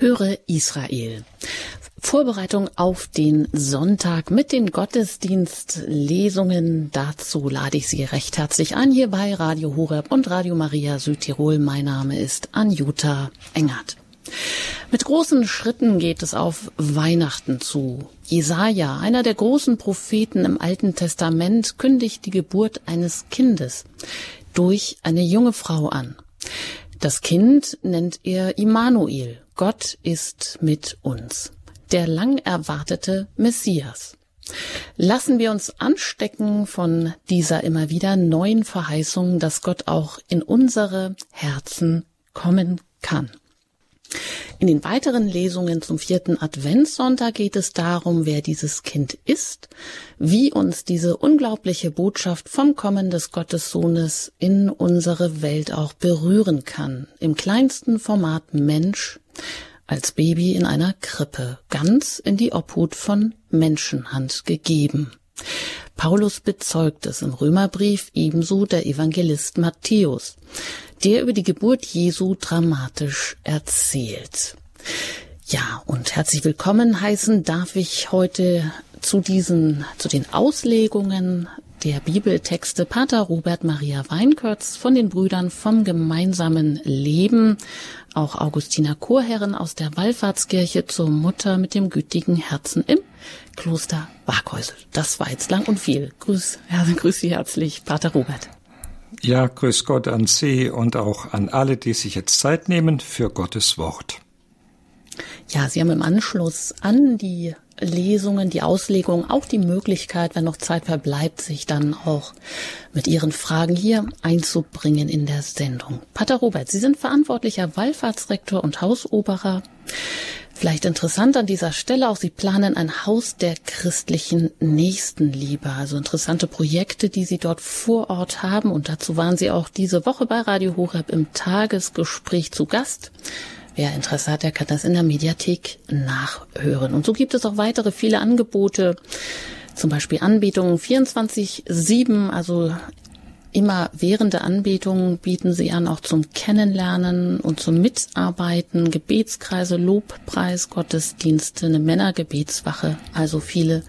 Höre Israel. Vorbereitung auf den Sonntag mit den Gottesdienstlesungen. Dazu lade ich Sie recht herzlich ein hier bei Radio Horeb und Radio Maria Südtirol. Mein Name ist Anjuta Engert. Mit großen Schritten geht es auf Weihnachten zu. Jesaja, einer der großen Propheten im Alten Testament, kündigt die Geburt eines Kindes durch eine junge Frau an. Das Kind nennt er Immanuel. Gott ist mit uns. Der lang erwartete Messias. Lassen wir uns anstecken von dieser immer wieder neuen Verheißung, dass Gott auch in unsere Herzen kommen kann. In den weiteren Lesungen zum vierten Adventssonntag geht es darum, wer dieses Kind ist, wie uns diese unglaubliche Botschaft vom Kommen des Gottessohnes in unsere Welt auch berühren kann. Im kleinsten Format Mensch, als Baby in einer Krippe, ganz in die Obhut von Menschenhand gegeben. Paulus bezeugt es im Römerbrief ebenso der Evangelist Matthäus der über die Geburt Jesu dramatisch erzählt. Ja, und herzlich willkommen heißen darf ich heute zu diesen, zu den Auslegungen der Bibeltexte Pater Robert Maria Weinkötz von den Brüdern vom gemeinsamen Leben, auch Augustiner Chorherren aus der Wallfahrtskirche zur Mutter mit dem gütigen Herzen im Kloster Waghäusel. Das war jetzt lang und viel. Grüß, ja, grüß Sie herzlich, Pater Robert. Ja, grüß Gott an Sie und auch an alle, die sich jetzt Zeit nehmen für Gottes Wort. Ja, Sie haben im Anschluss an die Lesungen, die Auslegung auch die Möglichkeit, wenn noch Zeit verbleibt, sich dann auch mit Ihren Fragen hier einzubringen in der Sendung. Pater Robert, Sie sind verantwortlicher Wallfahrtsrektor und Hausoberer. Vielleicht interessant an dieser Stelle auch, Sie planen ein Haus der christlichen Nächstenliebe, also interessante Projekte, die Sie dort vor Ort haben. Und dazu waren Sie auch diese Woche bei Radio Horeb im Tagesgespräch zu Gast. Wer Interesse hat, der kann das in der Mediathek nachhören. Und so gibt es auch weitere viele Angebote, zum Beispiel Anbietungen 24-7, also Immer während der Anbetung bieten sie an, auch zum Kennenlernen und zum Mitarbeiten, Gebetskreise, Lobpreis, Gottesdienste, eine Männergebetswache, also viele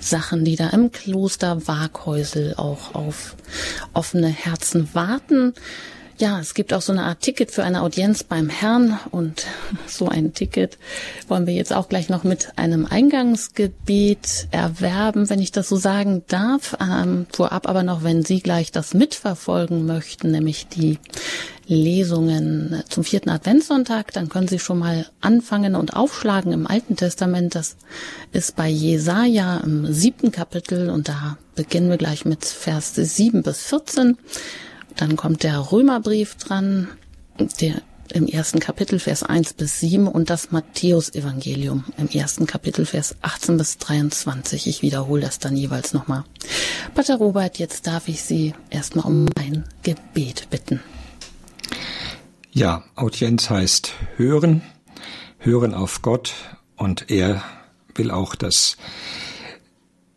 Sachen, die da im Kloster Waghäusel auch auf offene Herzen warten. Ja, es gibt auch so eine Art Ticket für eine Audienz beim Herrn und so ein Ticket wollen wir jetzt auch gleich noch mit einem Eingangsgebet erwerben, wenn ich das so sagen darf. Ähm, vorab aber noch, wenn Sie gleich das mitverfolgen möchten, nämlich die Lesungen zum vierten Adventssonntag, dann können Sie schon mal anfangen und aufschlagen im Alten Testament. Das ist bei Jesaja im siebten Kapitel und da beginnen wir gleich mit Vers sieben bis vierzehn. Dann kommt der Römerbrief dran, der im ersten Kapitel Vers 1 bis 7 und das Matthäusevangelium im ersten Kapitel Vers 18 bis 23. Ich wiederhole das dann jeweils nochmal. Pater Robert, jetzt darf ich Sie erstmal um ein Gebet bitten. Ja, Audienz heißt hören, hören auf Gott und er will auch, dass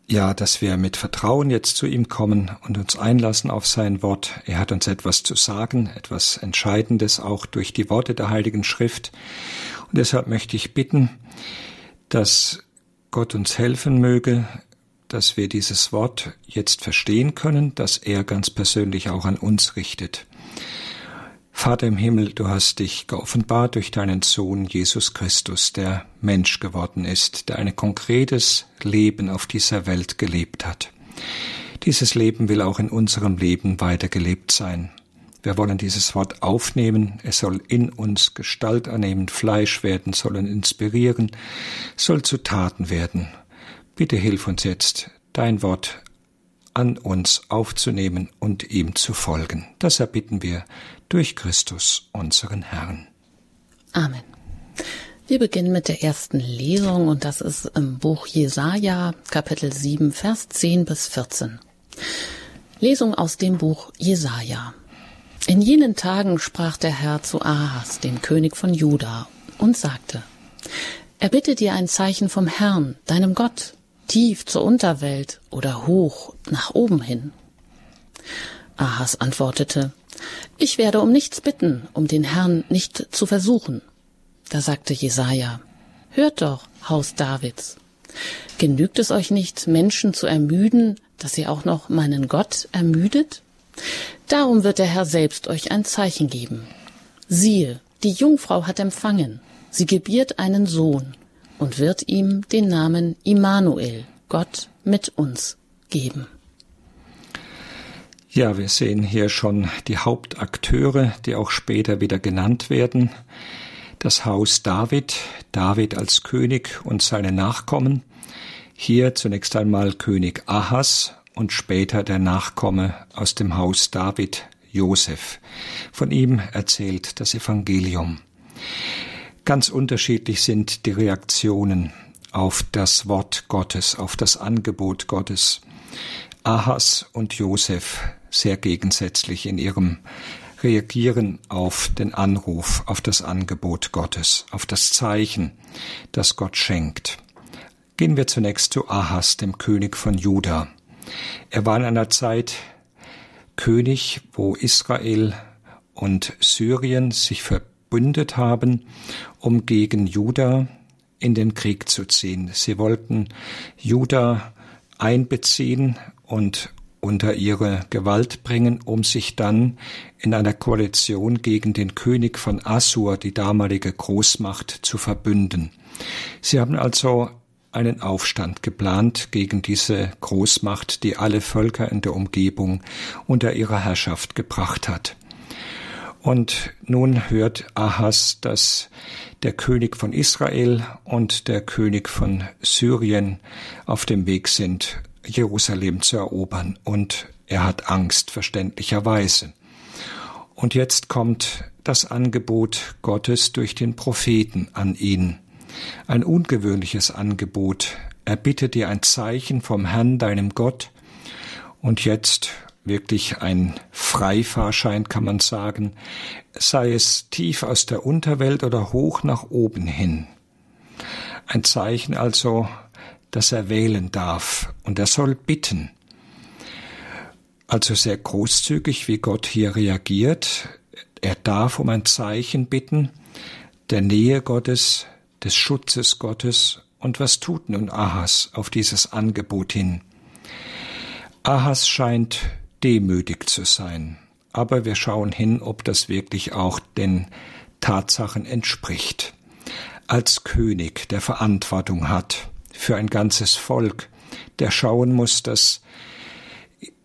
ja, dass wir mit Vertrauen jetzt zu ihm kommen und uns einlassen auf sein Wort. Er hat uns etwas zu sagen, etwas Entscheidendes auch durch die Worte der Heiligen Schrift. Und deshalb möchte ich bitten, dass Gott uns helfen möge, dass wir dieses Wort jetzt verstehen können, dass er ganz persönlich auch an uns richtet. Vater im Himmel, du hast dich geoffenbart durch deinen Sohn Jesus Christus, der Mensch geworden ist, der ein konkretes Leben auf dieser Welt gelebt hat. Dieses Leben will auch in unserem Leben weitergelebt sein. Wir wollen dieses Wort aufnehmen, es soll in uns Gestalt annehmen, Fleisch werden, sollen inspirieren, soll zu Taten werden. Bitte hilf uns jetzt, dein Wort an uns aufzunehmen und ihm zu folgen. Das erbitten wir durch Christus, unseren Herrn. Amen. Wir beginnen mit der ersten Lesung und das ist im Buch Jesaja, Kapitel 7, Vers 10 bis 14. Lesung aus dem Buch Jesaja. In jenen Tagen sprach der Herr zu Ahas, dem König von Juda, und sagte, Erbitte dir ein Zeichen vom Herrn, deinem Gott, tief zur Unterwelt oder hoch nach oben hin. Ahas antwortete, ich werde um nichts bitten, um den Herrn nicht zu versuchen. Da sagte Jesaja, Hört doch, Haus Davids. Genügt es euch nicht, Menschen zu ermüden, dass ihr auch noch meinen Gott ermüdet? Darum wird der Herr selbst euch ein Zeichen geben. Siehe, die Jungfrau hat empfangen, sie gebiert einen Sohn und wird ihm den Namen Immanuel, Gott mit uns, geben. Ja, wir sehen hier schon die Hauptakteure, die auch später wieder genannt werden. Das Haus David, David als König und seine Nachkommen. Hier zunächst einmal König Ahas und später der Nachkomme aus dem Haus David, Josef. Von ihm erzählt das Evangelium. Ganz unterschiedlich sind die Reaktionen auf das Wort Gottes, auf das Angebot Gottes. Ahas und Josef sehr gegensätzlich in ihrem Reagieren auf den Anruf, auf das Angebot Gottes, auf das Zeichen, das Gott schenkt. Gehen wir zunächst zu Ahas, dem König von Juda. Er war in einer Zeit König, wo Israel und Syrien sich verbündet haben, um gegen Juda in den Krieg zu ziehen. Sie wollten Juda einbeziehen und unter ihre Gewalt bringen, um sich dann in einer Koalition gegen den König von Assur, die damalige Großmacht, zu verbünden. Sie haben also einen Aufstand geplant gegen diese Großmacht, die alle Völker in der Umgebung unter ihrer Herrschaft gebracht hat. Und nun hört Ahas, dass der König von Israel und der König von Syrien auf dem Weg sind, Jerusalem zu erobern, und er hat Angst, verständlicherweise. Und jetzt kommt das Angebot Gottes durch den Propheten an ihn. Ein ungewöhnliches Angebot. Er bittet dir ein Zeichen vom Herrn, deinem Gott. Und jetzt wirklich ein Freifahrschein, kann man sagen, sei es tief aus der Unterwelt oder hoch nach oben hin. Ein Zeichen also, dass er wählen darf und er soll bitten. Also sehr großzügig, wie Gott hier reagiert. Er darf um ein Zeichen bitten, der Nähe Gottes, des Schutzes Gottes. Und was tut nun Ahas auf dieses Angebot hin? Ahas scheint demütig zu sein, aber wir schauen hin, ob das wirklich auch den Tatsachen entspricht. Als König, der Verantwortung hat, für ein ganzes Volk, der schauen muss, dass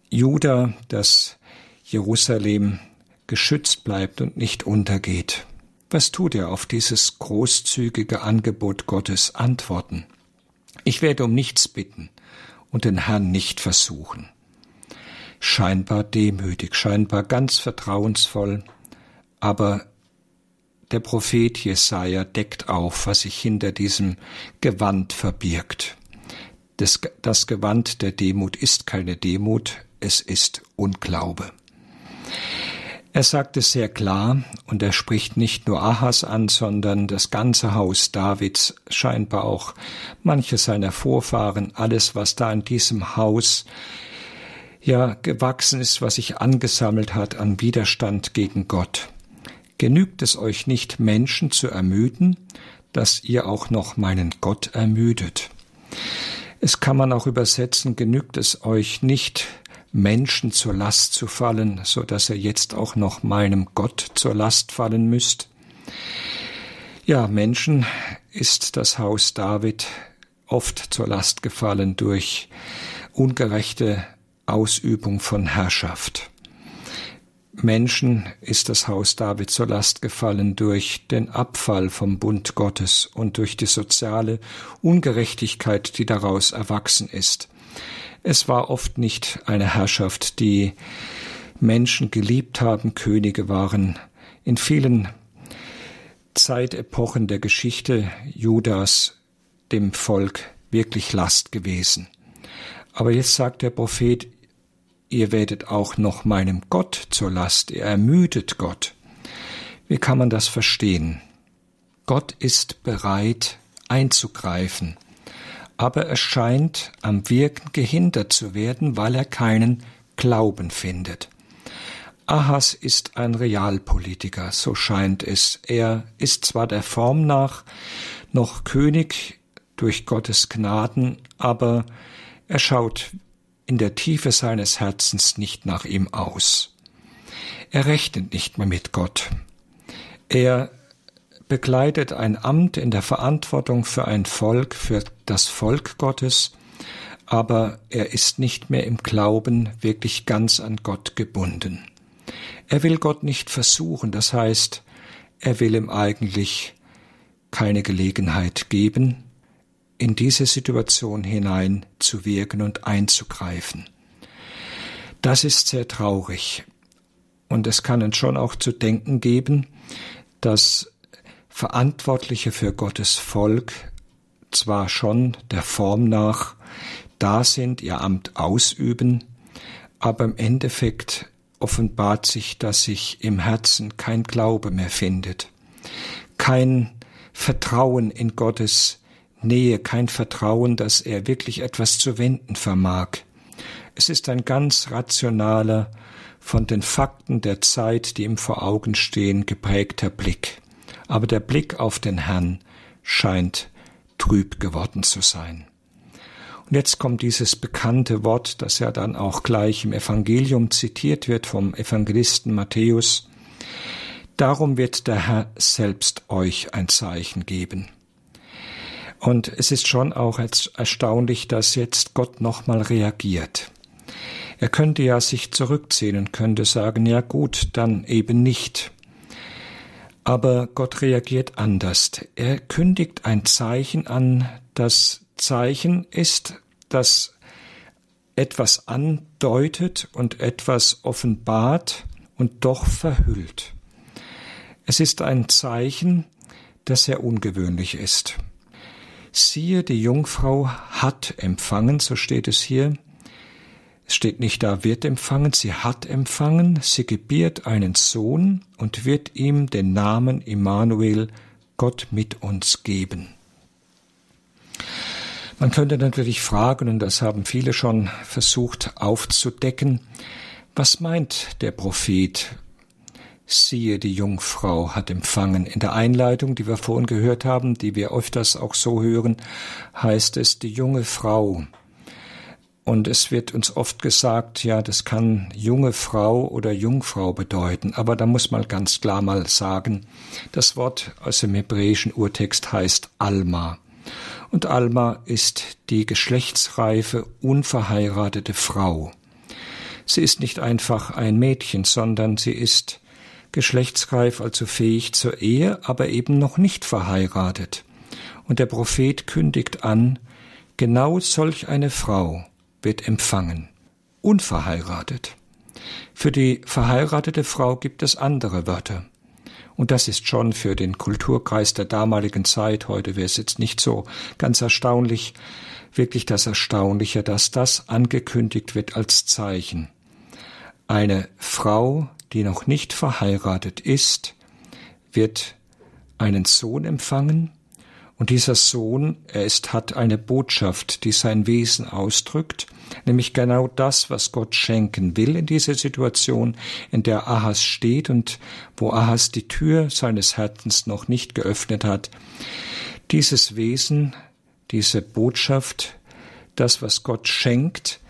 Juda, dass Jerusalem geschützt bleibt und nicht untergeht. Was tut er auf dieses großzügige Angebot Gottes antworten? Ich werde um nichts bitten und den Herrn nicht versuchen. Scheinbar demütig, scheinbar ganz vertrauensvoll, aber der Prophet Jesaja deckt auf, was sich hinter diesem Gewand verbirgt. Das, das Gewand der Demut ist keine Demut, es ist Unglaube. Er sagt es sehr klar, und er spricht nicht nur Ahas an, sondern das ganze Haus Davids, scheinbar auch manche seiner Vorfahren, alles, was da in diesem Haus ja gewachsen ist, was sich angesammelt hat an Widerstand gegen Gott. Genügt es euch nicht, Menschen zu ermüden, dass ihr auch noch meinen Gott ermüdet? Es kann man auch übersetzen, genügt es euch nicht, Menschen zur Last zu fallen, so dass ihr jetzt auch noch meinem Gott zur Last fallen müsst? Ja, Menschen ist das Haus David oft zur Last gefallen durch ungerechte Ausübung von Herrschaft. Menschen ist das Haus David zur Last gefallen durch den Abfall vom Bund Gottes und durch die soziale Ungerechtigkeit, die daraus erwachsen ist. Es war oft nicht eine Herrschaft, die Menschen geliebt haben, Könige waren in vielen Zeitepochen der Geschichte Judas dem Volk wirklich Last gewesen. Aber jetzt sagt der Prophet, ihr werdet auch noch meinem Gott zur Last, ihr ermüdet Gott. Wie kann man das verstehen? Gott ist bereit einzugreifen, aber er scheint am Wirken gehindert zu werden, weil er keinen Glauben findet. Ahas ist ein Realpolitiker, so scheint es. Er ist zwar der Form nach noch König durch Gottes Gnaden, aber er schaut in der Tiefe seines Herzens nicht nach ihm aus. Er rechnet nicht mehr mit Gott. Er bekleidet ein Amt in der Verantwortung für ein Volk, für das Volk Gottes, aber er ist nicht mehr im Glauben wirklich ganz an Gott gebunden. Er will Gott nicht versuchen, das heißt, er will ihm eigentlich keine Gelegenheit geben, in diese Situation hinein zu wirken und einzugreifen. Das ist sehr traurig. Und es kann uns schon auch zu denken geben, dass Verantwortliche für Gottes Volk zwar schon der Form nach da sind, ihr Amt ausüben, aber im Endeffekt offenbart sich, dass sich im Herzen kein Glaube mehr findet, kein Vertrauen in Gottes Nähe, kein Vertrauen, dass er wirklich etwas zu wenden vermag. Es ist ein ganz rationaler, von den Fakten der Zeit, die ihm vor Augen stehen, geprägter Blick. Aber der Blick auf den Herrn scheint trüb geworden zu sein. Und jetzt kommt dieses bekannte Wort, das ja dann auch gleich im Evangelium zitiert wird vom Evangelisten Matthäus. Darum wird der Herr selbst euch ein Zeichen geben. Und es ist schon auch erstaunlich, dass jetzt Gott nochmal reagiert. Er könnte ja sich zurückziehen und könnte sagen, ja gut, dann eben nicht. Aber Gott reagiert anders. Er kündigt ein Zeichen an. Das Zeichen ist, das etwas andeutet und etwas offenbart und doch verhüllt. Es ist ein Zeichen, das sehr ungewöhnlich ist. Siehe, die Jungfrau hat empfangen, so steht es hier, es steht nicht da, wird empfangen, sie hat empfangen, sie gebiert einen Sohn und wird ihm den Namen Immanuel, Gott mit uns geben. Man könnte natürlich fragen, und das haben viele schon versucht aufzudecken, was meint der Prophet? Siehe, die Jungfrau hat empfangen. In der Einleitung, die wir vorhin gehört haben, die wir öfters auch so hören, heißt es die junge Frau. Und es wird uns oft gesagt, ja, das kann junge Frau oder Jungfrau bedeuten. Aber da muss man ganz klar mal sagen, das Wort aus dem hebräischen Urtext heißt Alma. Und Alma ist die geschlechtsreife, unverheiratete Frau. Sie ist nicht einfach ein Mädchen, sondern sie ist geschlechtsreif, also fähig zur Ehe, aber eben noch nicht verheiratet. Und der Prophet kündigt an, genau solch eine Frau wird empfangen. Unverheiratet. Für die verheiratete Frau gibt es andere Wörter. Und das ist schon für den Kulturkreis der damaligen Zeit, heute wäre es jetzt nicht so ganz erstaunlich, wirklich das Erstaunliche, dass das angekündigt wird als Zeichen. Eine Frau, die noch nicht verheiratet ist, wird einen Sohn empfangen, und dieser Sohn, er ist, hat eine Botschaft, die sein Wesen ausdrückt, nämlich genau das, was Gott schenken will in dieser Situation, in der Ahas steht und wo Ahas die Tür seines Herzens noch nicht geöffnet hat. Dieses Wesen, diese Botschaft, das, was Gott schenkt,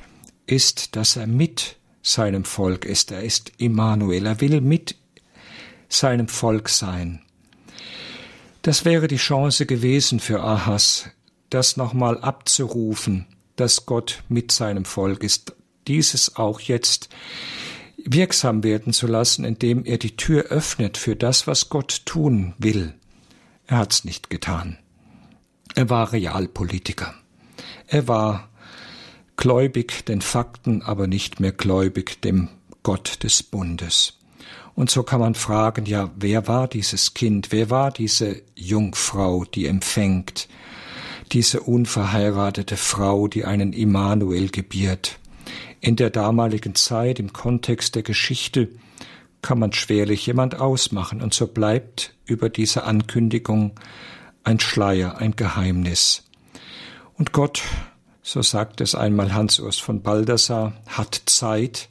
ist, dass er mit seinem Volk ist. Er ist Immanuel. Er will mit seinem Volk sein. Das wäre die Chance gewesen für Ahas, das nochmal abzurufen, dass Gott mit seinem Volk ist, dieses auch jetzt wirksam werden zu lassen, indem er die Tür öffnet für das, was Gott tun will. Er hat's nicht getan. Er war Realpolitiker. Er war gläubig den Fakten, aber nicht mehr gläubig dem Gott des Bundes. Und so kann man fragen, ja, wer war dieses Kind? Wer war diese Jungfrau, die empfängt? Diese unverheiratete Frau, die einen Immanuel gebiert? In der damaligen Zeit, im Kontext der Geschichte, kann man schwerlich jemand ausmachen, und so bleibt über diese Ankündigung ein Schleier, ein Geheimnis. Und Gott, so sagt es einmal Hans Urs von Baldassar, hat Zeit,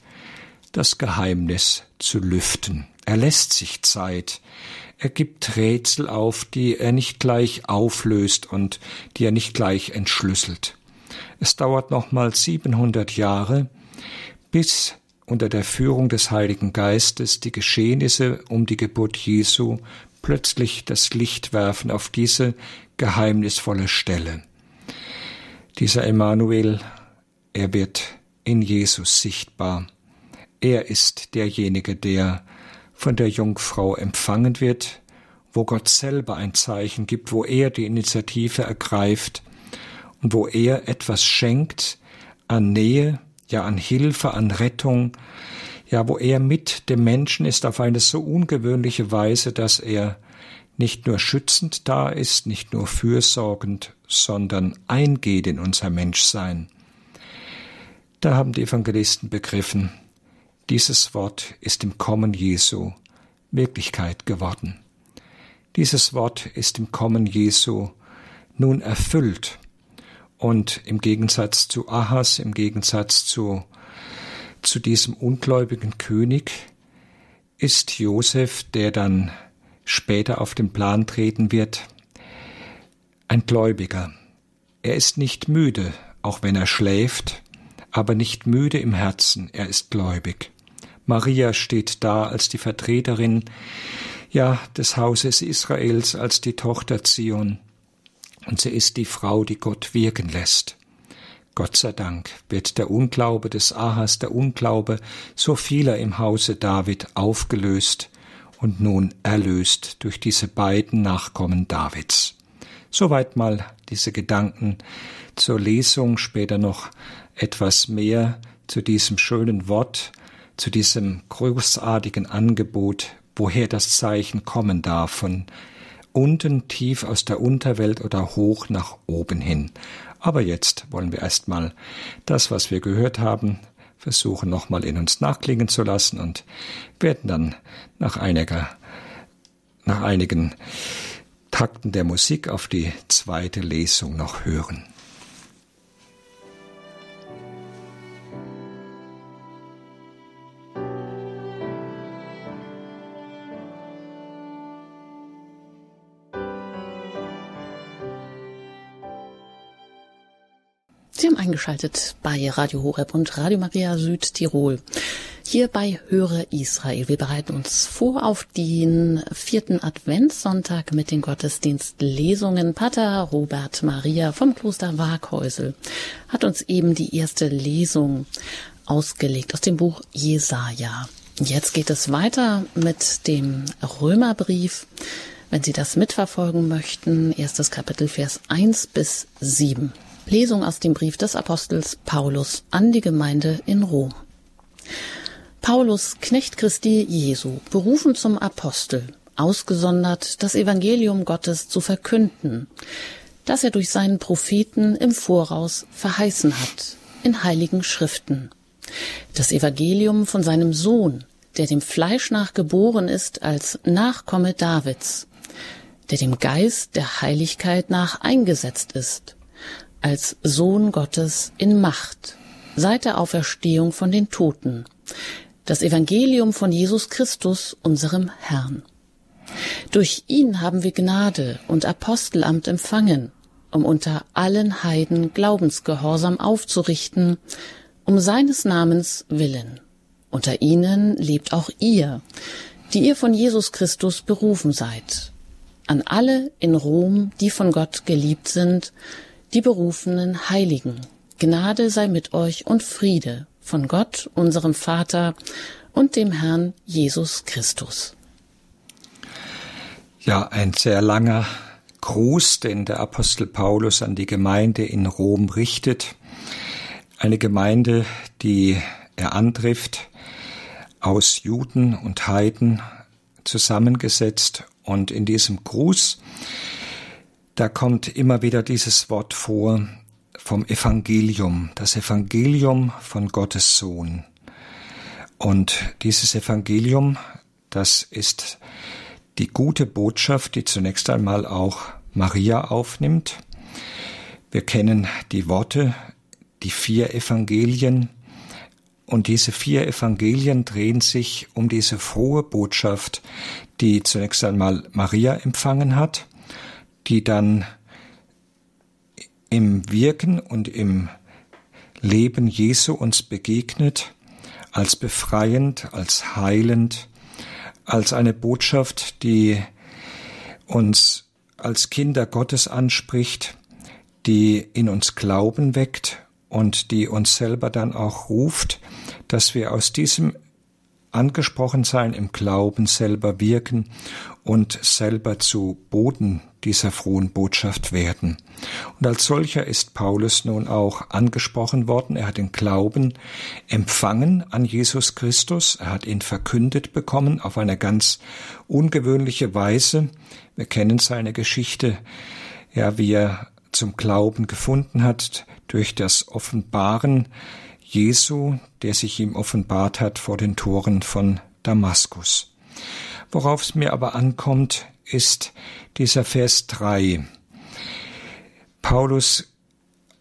das Geheimnis zu lüften. Er lässt sich Zeit. Er gibt Rätsel auf, die er nicht gleich auflöst und die er nicht gleich entschlüsselt. Es dauert nochmal 700 Jahre, bis unter der Führung des Heiligen Geistes die Geschehnisse um die Geburt Jesu plötzlich das Licht werfen auf diese geheimnisvolle Stelle. Dieser Emmanuel, er wird in Jesus sichtbar. Er ist derjenige, der von der Jungfrau empfangen wird, wo Gott selber ein Zeichen gibt, wo er die Initiative ergreift und wo er etwas schenkt an Nähe, ja an Hilfe, an Rettung, ja wo er mit dem Menschen ist auf eine so ungewöhnliche Weise, dass er nicht nur schützend da ist, nicht nur fürsorgend, sondern eingeht in unser Menschsein. Da haben die Evangelisten begriffen, dieses Wort ist im Kommen Jesu Wirklichkeit geworden. Dieses Wort ist im Kommen Jesu nun erfüllt und im Gegensatz zu Ahas, im Gegensatz zu, zu diesem ungläubigen König, ist Josef, der dann später auf den Plan treten wird, ein Gläubiger. Er ist nicht müde, auch wenn er schläft, aber nicht müde im Herzen, er ist gläubig. Maria steht da als die Vertreterin, ja, des Hauses Israels, als die Tochter Zion und sie ist die Frau, die Gott wirken lässt. Gott sei Dank wird der Unglaube des Ahas, der Unglaube so vieler im Hause David aufgelöst und nun erlöst durch diese beiden Nachkommen Davids. Soweit mal diese Gedanken zur Lesung, später noch etwas mehr zu diesem schönen Wort, zu diesem großartigen Angebot, woher das Zeichen kommen darf von unten tief aus der Unterwelt oder hoch nach oben hin. Aber jetzt wollen wir erstmal das, was wir gehört haben, versuchen nochmal in uns nachklingen zu lassen und werden dann nach einiger, nach einigen Takten der Musik auf die zweite Lesung noch hören. Sie haben eingeschaltet bei Radio Horeb und Radio Maria Südtirol. Hier bei Höre Israel. Wir bereiten uns vor auf den vierten Adventssonntag mit den Gottesdienstlesungen. Pater Robert Maria vom Kloster Waghäusel hat uns eben die erste Lesung ausgelegt aus dem Buch Jesaja. Jetzt geht es weiter mit dem Römerbrief. Wenn Sie das mitverfolgen möchten, erstes Kapitel, Vers 1 bis 7. Lesung aus dem Brief des Apostels Paulus an die Gemeinde in Rom. Paulus, Knecht Christi Jesu, berufen zum Apostel, ausgesondert, das Evangelium Gottes zu verkünden, das er durch seinen Propheten im Voraus verheißen hat, in heiligen Schriften. Das Evangelium von seinem Sohn, der dem Fleisch nach geboren ist als Nachkomme Davids, der dem Geist der Heiligkeit nach eingesetzt ist, als Sohn Gottes in Macht seit der Auferstehung von den Toten, das Evangelium von Jesus Christus, unserem Herrn. Durch ihn haben wir Gnade und Apostelamt empfangen, um unter allen Heiden Glaubensgehorsam aufzurichten, um seines Namens willen. Unter ihnen lebt auch ihr, die ihr von Jesus Christus berufen seid. An alle in Rom, die von Gott geliebt sind, die berufenen Heiligen. Gnade sei mit euch und Friede von Gott, unserem Vater und dem Herrn Jesus Christus. Ja, ein sehr langer Gruß, den der Apostel Paulus an die Gemeinde in Rom richtet. Eine Gemeinde, die er antrifft, aus Juden und Heiden zusammengesetzt. Und in diesem Gruß da kommt immer wieder dieses Wort vor vom Evangelium, das Evangelium von Gottes Sohn. Und dieses Evangelium, das ist die gute Botschaft, die zunächst einmal auch Maria aufnimmt. Wir kennen die Worte, die vier Evangelien Und diese vier Evangelien drehen sich um diese frohe Botschaft, die zunächst einmal Maria empfangen hat, die dann im Wirken und im Leben Jesu uns begegnet, als befreiend, als heilend, als eine Botschaft, die uns als Kinder Gottes anspricht, die in uns Glauben weckt und die uns selber dann auch ruft, dass wir aus diesem Angesprochensein im Glauben selber wirken und selber zu Boden dieser frohen Botschaft werden. Und als solcher ist Paulus nun auch angesprochen worden. Er hat den Glauben empfangen an Jesus Christus. Er hat ihn verkündet bekommen auf eine ganz ungewöhnliche Weise. Wir kennen seine Geschichte, ja, wie er zum Glauben gefunden hat durch das Offenbaren Jesu, der sich ihm offenbart hat vor den Toren von Damaskus. Worauf es mir aber ankommt, ist dieser Vers 3. Paulus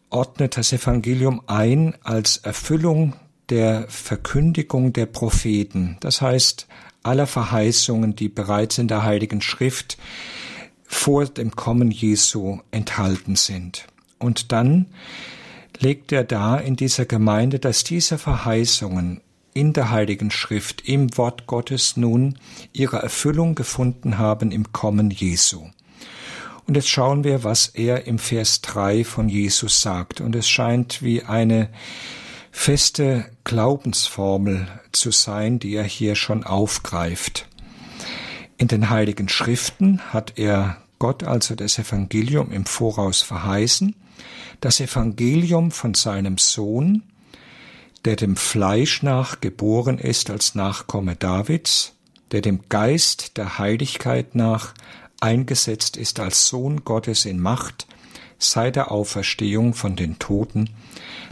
ordnet das Evangelium ein als Erfüllung der Verkündigung der Propheten, das heißt aller Verheißungen, die bereits in der Heiligen Schrift vor dem Kommen Jesu enthalten sind. Und dann legt er dar in dieser Gemeinde, dass diese Verheißungen in der Heiligen Schrift, im Wort Gottes nun ihre Erfüllung gefunden haben im Kommen Jesu. Und jetzt schauen wir, was er im Vers 3 von Jesus sagt. Und es scheint wie eine feste Glaubensformel zu sein, die er hier schon aufgreift. In den Heiligen Schriften hat er Gott also das Evangelium im Voraus verheißen, das Evangelium von seinem Sohn, der dem Fleisch nach geboren ist als Nachkomme Davids, der dem Geist der Heiligkeit nach eingesetzt ist als Sohn Gottes in Macht, seit der Auferstehung von den Toten,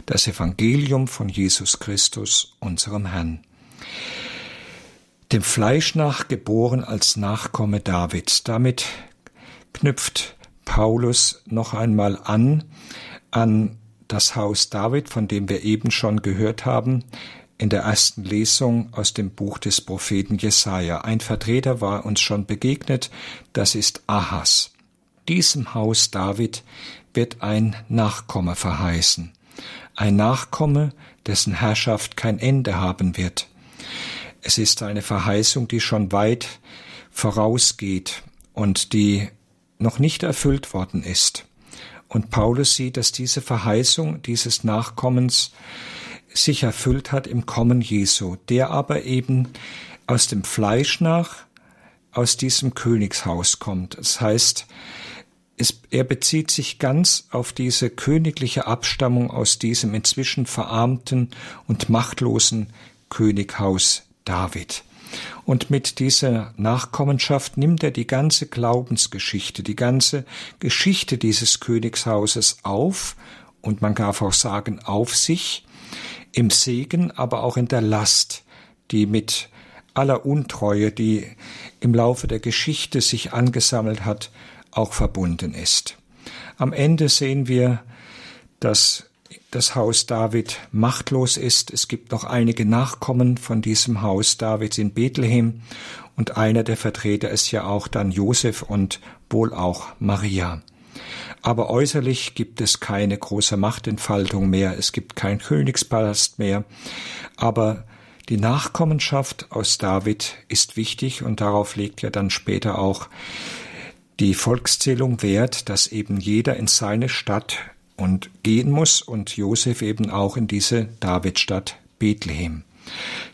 das Evangelium von Jesus Christus, unserem Herrn. Dem Fleisch nach geboren als Nachkomme Davids. Damit knüpft Paulus noch einmal an an das Haus David, von dem wir eben schon gehört haben, in der ersten Lesung aus dem Buch des Propheten Jesaja. Ein Vertreter war uns schon begegnet, das ist Ahas. Diesem Haus David wird ein Nachkomme verheißen. Ein Nachkomme, dessen Herrschaft kein Ende haben wird. Es ist eine Verheißung, die schon weit vorausgeht und die noch nicht erfüllt worden ist. Und Paulus sieht, dass diese Verheißung dieses Nachkommens sich erfüllt hat im Kommen Jesu, der aber eben aus dem Fleisch nach aus diesem Königshaus kommt. Das heißt, es, er bezieht sich ganz auf diese königliche Abstammung aus diesem inzwischen verarmten und machtlosen Könighaus David. Und mit dieser Nachkommenschaft nimmt er die ganze Glaubensgeschichte, die ganze Geschichte dieses Königshauses auf und man darf auch sagen auf sich, im Segen, aber auch in der Last, die mit aller Untreue, die im Laufe der Geschichte sich angesammelt hat, auch verbunden ist. Am Ende sehen wir, dass das Haus David machtlos ist. Es gibt noch einige Nachkommen von diesem Haus Davids in Bethlehem und einer der Vertreter ist ja auch dann Josef und wohl auch Maria. Aber äußerlich gibt es keine große Machtentfaltung mehr, es gibt kein Königspalast mehr, aber die Nachkommenschaft aus David ist wichtig und darauf legt ja dann später auch die Volkszählung Wert, dass eben jeder in seine Stadt und gehen muss und Josef eben auch in diese Davidstadt Bethlehem.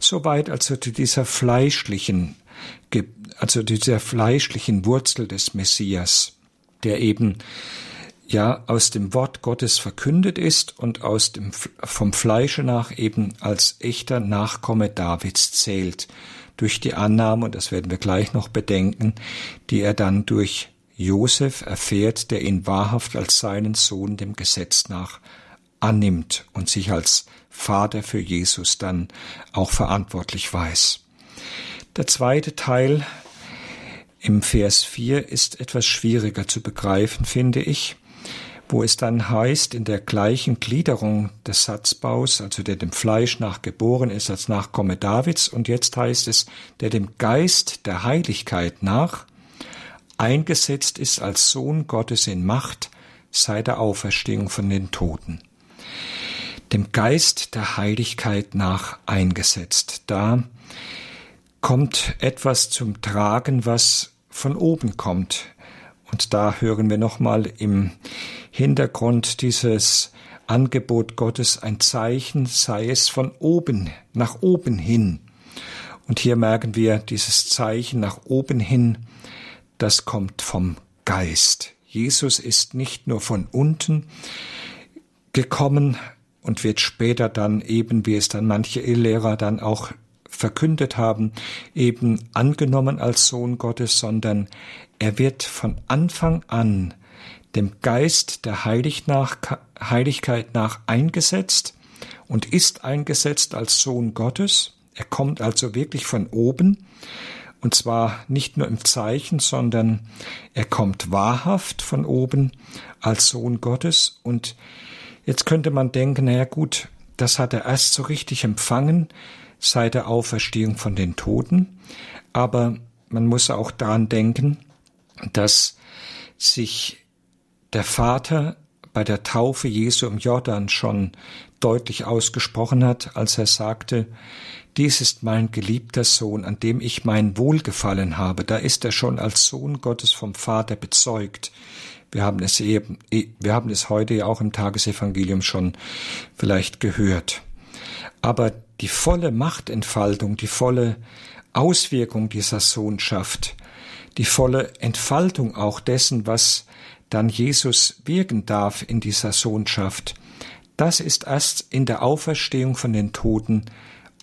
Soweit also zu dieser fleischlichen, also dieser fleischlichen Wurzel des Messias, der eben ja aus dem Wort Gottes verkündet ist und aus dem vom Fleische nach eben als echter Nachkomme Davids zählt durch die Annahme und das werden wir gleich noch bedenken, die er dann durch Josef erfährt, der ihn wahrhaft als seinen Sohn dem Gesetz nach annimmt und sich als Vater für Jesus dann auch verantwortlich weiß. Der zweite Teil im Vers 4 ist etwas schwieriger zu begreifen, finde ich, wo es dann heißt, in der gleichen Gliederung des Satzbaus, also der dem Fleisch nach geboren ist als Nachkomme Davids, und jetzt heißt es, der dem Geist der Heiligkeit nach eingesetzt ist als Sohn Gottes in Macht seit der Auferstehung von den Toten. Dem Geist der Heiligkeit nach eingesetzt. Da kommt etwas zum Tragen, was von oben kommt. Und da hören wir nochmal im Hintergrund dieses Angebot Gottes ein Zeichen, sei es von oben, nach oben hin. Und hier merken wir dieses Zeichen nach oben hin, das kommt vom Geist. Jesus ist nicht nur von unten gekommen und wird später dann eben, wie es dann manche Lehrer dann auch verkündet haben, eben angenommen als Sohn Gottes, sondern er wird von Anfang an dem Geist der Heilig nach, Heiligkeit nach eingesetzt und ist eingesetzt als Sohn Gottes. Er kommt also wirklich von oben und zwar nicht nur im Zeichen, sondern er kommt wahrhaft von oben als Sohn Gottes. Und jetzt könnte man denken, naja gut, das hat er erst so richtig empfangen seit der Auferstehung von den Toten, aber man muss auch daran denken, dass sich der Vater bei der Taufe Jesu im Jordan schon deutlich ausgesprochen hat, als er sagte, dies ist mein geliebter Sohn, an dem ich mein Wohlgefallen habe. Da ist er schon als Sohn Gottes vom Vater bezeugt. Wir haben es eben, wir haben es heute ja auch im Tagesevangelium schon vielleicht gehört. Aber die volle Machtentfaltung, die volle Auswirkung dieser Sohnschaft, die volle Entfaltung auch dessen, was dann Jesus wirken darf in dieser Sohnschaft, das ist erst in der Auferstehung von den Toten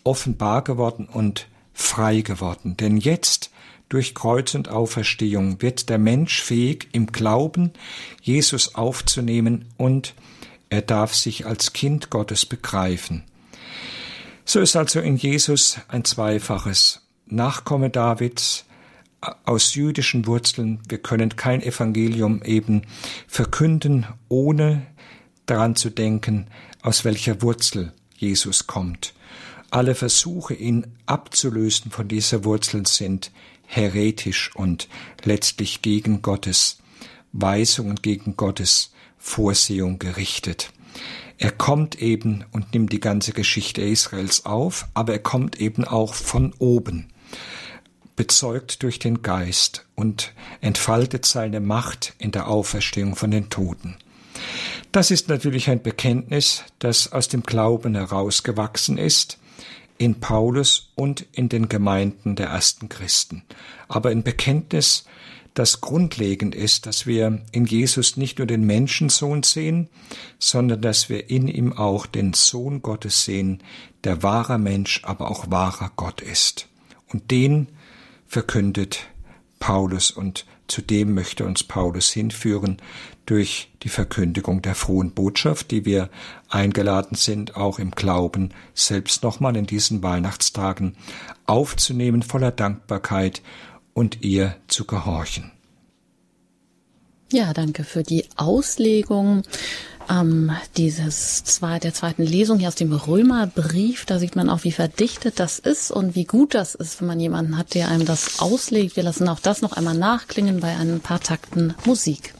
offenbar geworden und frei geworden. Denn jetzt, durch Kreuz und Auferstehung, wird der Mensch fähig, im Glauben Jesus aufzunehmen und er darf sich als Kind Gottes begreifen. So ist also in Jesus ein zweifaches Nachkomme Davids, aus jüdischen Wurzeln. Wir können kein Evangelium eben verkünden, ohne daran zu denken, aus welcher Wurzel Jesus kommt. Alle Versuche, ihn abzulösen von dieser Wurzel sind heretisch und letztlich gegen Gottes Weisung und gegen Gottes Vorsehung gerichtet. Er kommt eben und nimmt die ganze Geschichte Israels auf, aber er kommt eben auch von oben bezeugt durch den Geist und entfaltet seine Macht in der Auferstehung von den Toten. Das ist natürlich ein Bekenntnis, das aus dem Glauben herausgewachsen ist, in Paulus und in den Gemeinden der ersten Christen. Aber ein Bekenntnis, das grundlegend ist, dass wir in Jesus nicht nur den Menschensohn sehen, sondern dass wir in ihm auch den Sohn Gottes sehen, der wahrer Mensch, aber auch wahrer Gott ist. Und den verkündet Paulus und zu dem möchte uns Paulus hinführen durch die Verkündigung der frohen Botschaft, die wir eingeladen sind, auch im Glauben selbst nochmal in diesen Weihnachtstagen aufzunehmen voller Dankbarkeit und ihr zu gehorchen. Ja, danke für die Auslegung ähm, dieses zwei, der zweiten Lesung hier aus dem Römerbrief. Da sieht man auch, wie verdichtet das ist und wie gut das ist, wenn man jemanden hat, der einem das auslegt. Wir lassen auch das noch einmal nachklingen bei ein paar Takten Musik.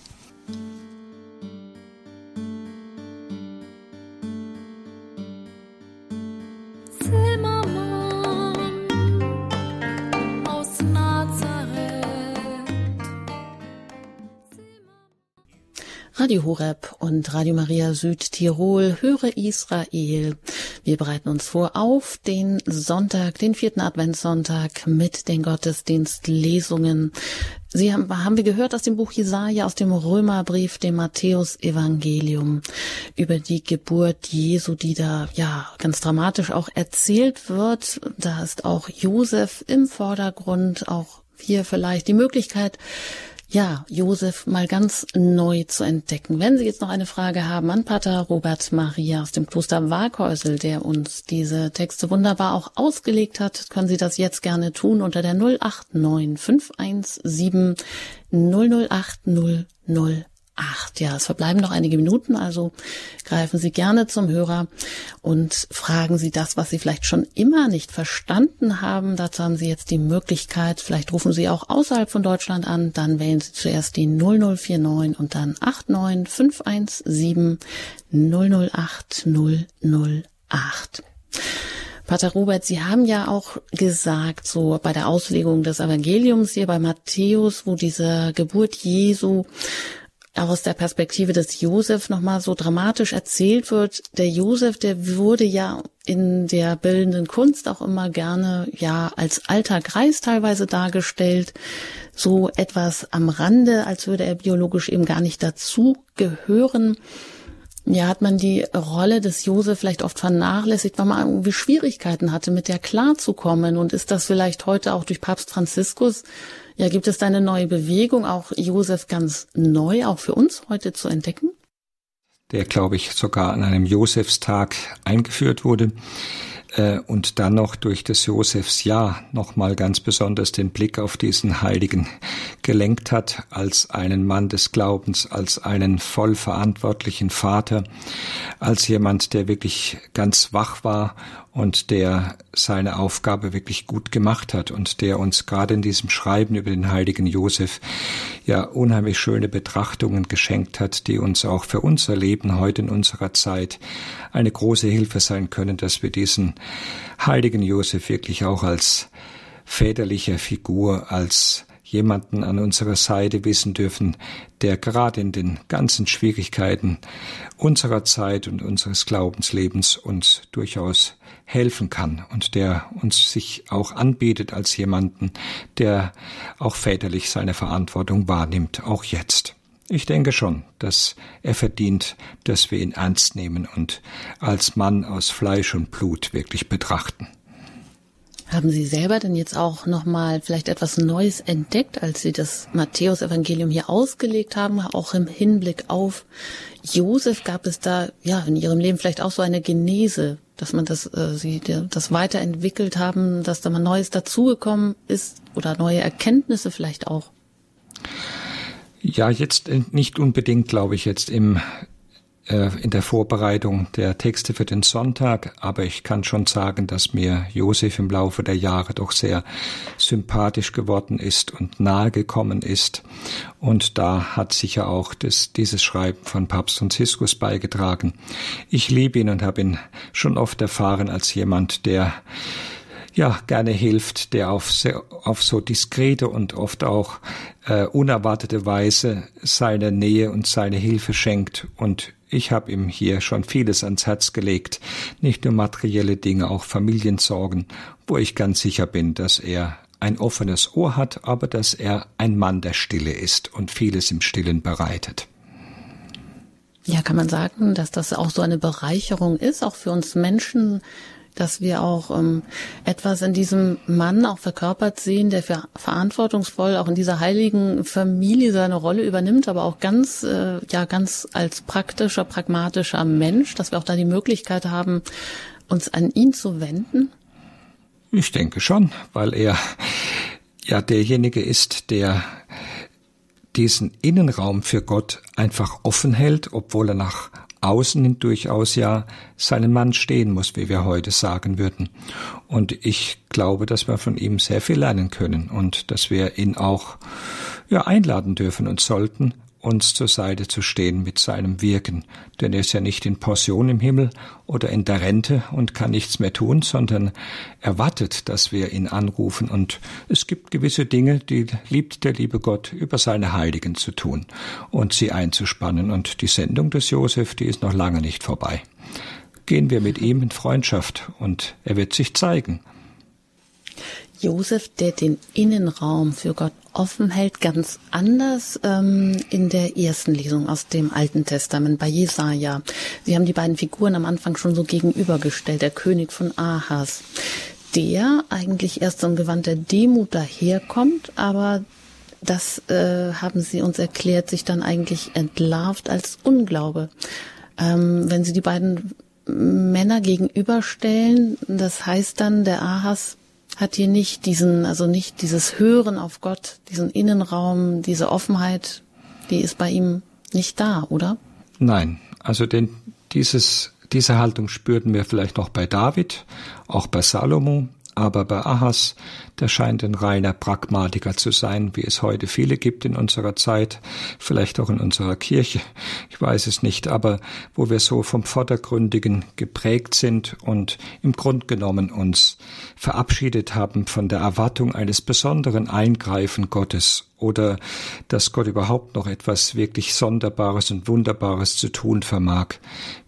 Radio Horeb und Radio Maria Südtirol, höre Israel. Wir bereiten uns vor auf den Sonntag, den vierten Adventssonntag mit den Gottesdienstlesungen. Sie haben, haben wir gehört aus dem Buch Jesaja, aus dem Römerbrief, dem Matthäus-Evangelium über die Geburt Jesu, die da, ja, ganz dramatisch auch erzählt wird. Da ist auch Josef im Vordergrund, auch hier vielleicht die Möglichkeit, ja, Josef mal ganz neu zu entdecken. Wenn Sie jetzt noch eine Frage haben an Pater Robert Maria aus dem Kloster Waghäusel, der uns diese Texte wunderbar auch ausgelegt hat, können Sie das jetzt gerne tun unter der 089 517 008 008. acht. Ja, es verbleiben noch einige Minuten, also greifen Sie gerne zum Hörer und fragen Sie das, was Sie vielleicht schon immer nicht verstanden haben. Dazu haben Sie jetzt die Möglichkeit. Vielleicht rufen Sie auch außerhalb von Deutschland an. Dann wählen Sie zuerst die 0049 und dann 89517 008 008. Pater Robert, Sie haben ja auch gesagt, so bei der Auslegung des Evangeliums hier bei Matthäus, wo diese Geburt Jesu aus der Perspektive des Josef nochmal so dramatisch erzählt wird. Der Josef, der wurde ja in der bildenden Kunst auch immer gerne ja als alter Greis teilweise dargestellt, so etwas am Rande, als würde er biologisch eben gar nicht dazu gehören. Ja, hat man die Rolle des Josef vielleicht oft vernachlässigt, weil man irgendwie Schwierigkeiten hatte, mit der klarzukommen. Und ist das vielleicht heute auch durch Papst Franziskus ja, gibt es da eine neue Bewegung, auch Josef ganz neu, auch für uns heute zu entdecken? Der, glaube ich, sogar an einem Josefstag eingeführt wurde äh, und dann noch durch das Josefsjahr nochmal ganz besonders den Blick auf diesen Heiligen gelenkt hat, als einen Mann des Glaubens, als einen voll verantwortlichen Vater, als jemand, der wirklich ganz wach war und der seine Aufgabe wirklich gut gemacht hat und der uns gerade in diesem Schreiben über den heiligen Josef ja unheimlich schöne Betrachtungen geschenkt hat, die uns auch für unser Leben heute in unserer Zeit eine große Hilfe sein können, dass wir diesen heiligen Josef wirklich auch als väterliche Figur, als jemanden an unserer Seite wissen dürfen, der gerade in den ganzen Schwierigkeiten unserer Zeit und unseres Glaubenslebens uns durchaus helfen kann und der uns sich auch anbietet als jemanden, der auch väterlich seine Verantwortung wahrnimmt, auch jetzt. Ich denke schon, dass er verdient, dass wir ihn ernst nehmen und als Mann aus Fleisch und Blut wirklich betrachten. Haben Sie selber denn jetzt auch nochmal vielleicht etwas Neues entdeckt, als Sie das Matthäus-Evangelium hier ausgelegt haben, auch im Hinblick auf Josef? Gab es da, ja, in Ihrem Leben vielleicht auch so eine Genese, dass man das, äh, Sie das weiterentwickelt haben, dass da mal Neues dazugekommen ist oder neue Erkenntnisse vielleicht auch? Ja, jetzt nicht unbedingt, glaube ich, jetzt im äh, in der Vorbereitung der Texte für den Sonntag, aber ich kann schon sagen, dass mir Josef im Laufe der Jahre doch sehr sympathisch geworden ist und nahe gekommen ist. Und da hat sicher auch das, dieses Schreiben von Papst Franziskus beigetragen. Ich liebe ihn und habe ihn schon oft erfahren als jemand, der ja gerne hilft, der auf, sehr, auf so diskrete und oft auch äh, unerwartete Weise seine Nähe und seine Hilfe schenkt und ich habe ihm hier schon vieles ans Herz gelegt, nicht nur materielle Dinge, auch Familiensorgen, wo ich ganz sicher bin, dass er ein offenes Ohr hat, aber dass er ein Mann der Stille ist und vieles im Stillen bereitet. Ja, kann man sagen, dass das auch so eine Bereicherung ist, auch für uns Menschen, dass wir auch ähm, etwas in diesem Mann auch verkörpert sehen, der für verantwortungsvoll auch in dieser heiligen Familie seine Rolle übernimmt, aber auch ganz, äh, ja, ganz als praktischer, pragmatischer Mensch, dass wir auch da die Möglichkeit haben, uns an ihn zu wenden? Ich denke schon, weil er ja derjenige ist, der diesen Innenraum für Gott einfach offen hält, obwohl er nach außen durchaus ja seinen Mann stehen muss, wie wir heute sagen würden. Und ich glaube, dass wir von ihm sehr viel lernen können und dass wir ihn auch ja, einladen dürfen und sollten, uns zur Seite zu stehen mit seinem Wirken. Denn er ist ja nicht in Pension im Himmel oder in der Rente und kann nichts mehr tun, sondern erwartet, dass wir ihn anrufen. Und es gibt gewisse Dinge, die liebt der liebe Gott über seine Heiligen zu tun und sie einzuspannen. Und die Sendung des Josef, die ist noch lange nicht vorbei. Gehen wir mit ihm in Freundschaft und er wird sich zeigen. Josef, der den Innenraum für Gott offen hält, ganz anders ähm, in der ersten Lesung aus dem Alten Testament bei Jesaja. Sie haben die beiden Figuren am Anfang schon so gegenübergestellt. Der König von Ahas, der eigentlich erst so im Gewand der Demut daherkommt, aber das äh, haben Sie uns erklärt, sich dann eigentlich entlarvt als Unglaube. Ähm, wenn Sie die beiden Männer gegenüberstellen, das heißt dann, der Ahas hat hier nicht diesen, also nicht dieses Hören auf Gott, diesen Innenraum, diese Offenheit, die ist bei ihm nicht da, oder? Nein, also den, dieses, diese Haltung spürten wir vielleicht noch bei David, auch bei Salomo, aber bei Ahas, der scheint ein reiner Pragmatiker zu sein, wie es heute viele gibt in unserer Zeit, vielleicht auch in unserer Kirche, ich weiß es nicht, aber wo wir so vom Vordergründigen geprägt sind und im Grund genommen uns verabschiedet haben von der Erwartung eines besonderen Eingreifen Gottes oder dass Gott überhaupt noch etwas wirklich Sonderbares und Wunderbares zu tun vermag.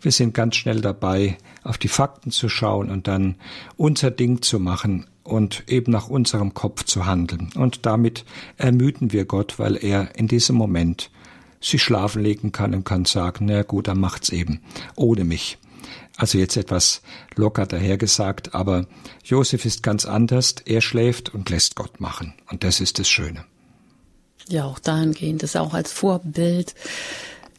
Wir sind ganz schnell dabei, auf die Fakten zu schauen und dann unser Ding zu machen und eben nach unserem Kopf zu handeln. Und damit ermüden wir Gott, weil er in diesem Moment sich schlafen legen kann und kann sagen, na gut, dann macht's eben, ohne mich. Also jetzt etwas locker dahergesagt, aber Josef ist ganz anders. Er schläft und lässt Gott machen. Und das ist das Schöne. Ja, auch dahingehend ist auch als Vorbild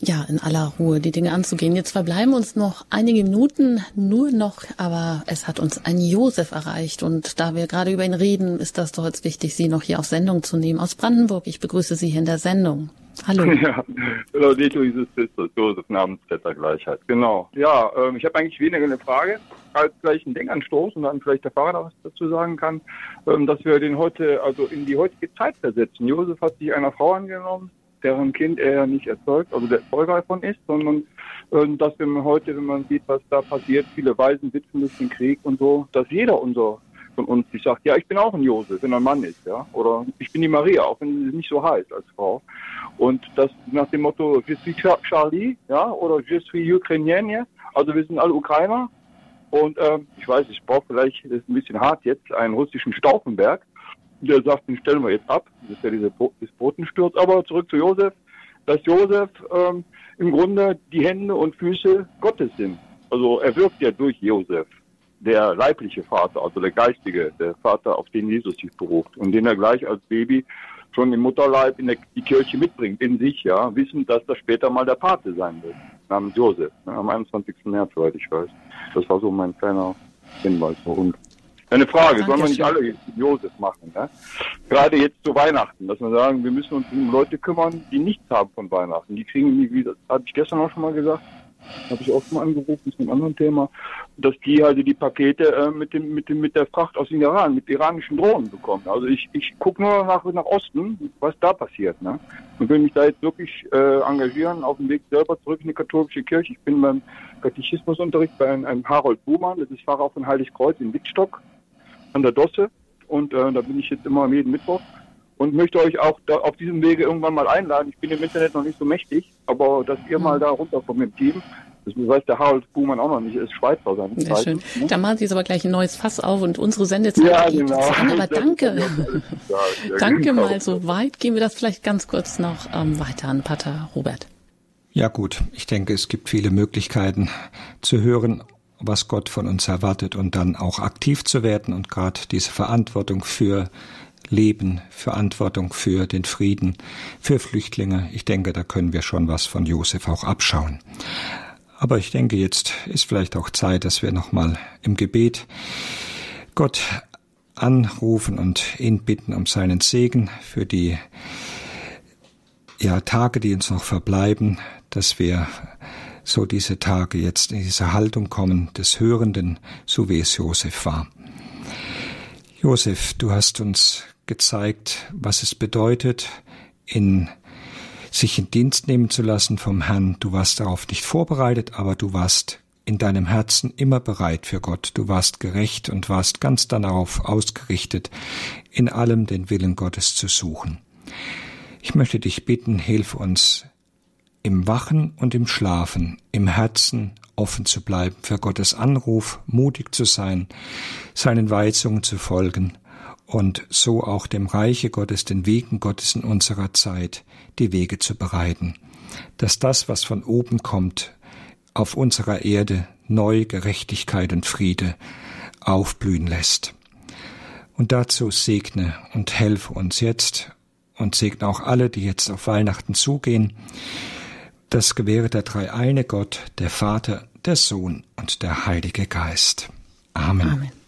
ja, in aller Ruhe die Dinge anzugehen. Jetzt verbleiben uns noch einige Minuten, nur noch, aber es hat uns ein Josef erreicht und da wir gerade über ihn reden, ist das doch jetzt wichtig, Sie noch hier auf Sendung zu nehmen. Aus Brandenburg, ich begrüße Sie hier in der Sendung. Hallo. Ja, Laudito Jesus Christus, Josef Namensvetter Gleichheit. Genau. Ja, ähm, ich habe eigentlich weniger eine Frage als gleich einen Denkanstoß und dann vielleicht der Fahrer was dazu sagen kann, ähm, dass wir den heute, also in die heutige Zeit versetzen. Josef hat sich einer Frau angenommen, deren Kind er nicht erzeugt, also der Zeuger davon ist, sondern äh, dass wir heute, wenn man sieht, was da passiert, viele Waisen sitzen durch den Krieg und so, dass jeder unser von uns sich sagt, ja, ich bin auch ein Josef, wenn er ein Mann ist, ja, oder ich bin die Maria, auch wenn sie nicht so heißt als Frau. Und das nach dem Motto, je suis Charlie, ja, oder je suis Ukrainienne, also wir sind alle Ukrainer. Und ähm, ich weiß, ich brauche vielleicht, das ist ein bisschen hart jetzt, einen russischen Stauffenberg, der sagt, den stellen wir jetzt ab. Das ist ja diese das Botensturz. Aber zurück zu Josef, dass Josef ähm, im Grunde die Hände und Füße Gottes sind. Also er wirkt ja durch Josef, der leibliche Vater, also der geistige, der Vater, auf den Jesus sich beruft und den er gleich als Baby schon im Mutterleib in der, die Kirche mitbringt, in sich, ja, wissend, dass das später mal der Pate sein wird, namens Josef, ne, am 21. März, soweit ich weiß. Das war so mein kleiner Hinweis. Und eine Frage, Dankeschön. sollen wir nicht alle Josef machen? Ne? Gerade jetzt zu Weihnachten, dass wir sagen, wir müssen uns um Leute kümmern, die nichts haben von Weihnachten. Die kriegen, wie das habe ich gestern auch schon mal gesagt, habe ich auch schon mal angerufen zu einem anderen Thema, dass die halt die Pakete äh, mit dem mit dem mit der Fracht aus dem Iran, mit iranischen Drohnen bekommen. Also ich ich gucke nur nach nach Osten, was da passiert, ne? Und will mich da jetzt wirklich äh, engagieren auf dem Weg selber zurück in die katholische Kirche. Ich bin beim Katechismusunterricht bei einem, einem Harold Buhmann, das ist Pfarrer von Heiligkreuz in Wittstock an der Dosse und äh, da bin ich jetzt immer jeden Mittwoch und möchte euch auch da auf diesem Wege irgendwann mal einladen. Ich bin im Internet noch nicht so mächtig, aber dass ihr mal da runterkommt mit dem Team. Das weiß der Harald Buhmann auch noch nicht, ist Schweizer seine Sehr schön. Ne? Da machen Sie jetzt aber gleich ein neues Fass auf und unsere Sendezeit ja, geht genau. an. Aber danke. danke genau. mal. So weit gehen wir das vielleicht ganz kurz noch ähm, weiter an Pater Robert. Ja gut, ich denke, es gibt viele Möglichkeiten zu hören, was Gott von uns erwartet und dann auch aktiv zu werden und gerade diese Verantwortung für Leben, Verantwortung für den Frieden, für Flüchtlinge. Ich denke, da können wir schon was von Josef auch abschauen. Aber ich denke, jetzt ist vielleicht auch Zeit, dass wir nochmal im Gebet Gott anrufen und ihn bitten um seinen Segen für die ja, Tage, die uns noch verbleiben, dass wir so diese Tage jetzt in diese Haltung kommen des Hörenden, so wie es Josef war. Josef, du hast uns gezeigt, was es bedeutet, in sich in Dienst nehmen zu lassen vom Herrn. Du warst darauf nicht vorbereitet, aber du warst in deinem Herzen immer bereit für Gott. Du warst gerecht und warst ganz darauf ausgerichtet, in allem den Willen Gottes zu suchen. Ich möchte dich bitten, hilf uns im Wachen und im Schlafen, im Herzen offen zu bleiben für Gottes Anruf, mutig zu sein, seinen Weisungen zu folgen und so auch dem Reiche Gottes, den Wegen Gottes in unserer Zeit die Wege zu bereiten, dass das, was von oben kommt, auf unserer Erde neu Gerechtigkeit und Friede aufblühen lässt. Und dazu segne und helfe uns jetzt und segne auch alle, die jetzt auf Weihnachten zugehen. Das gewähre der dreieine Gott, der Vater, der Sohn und der Heilige Geist. Amen. Amen.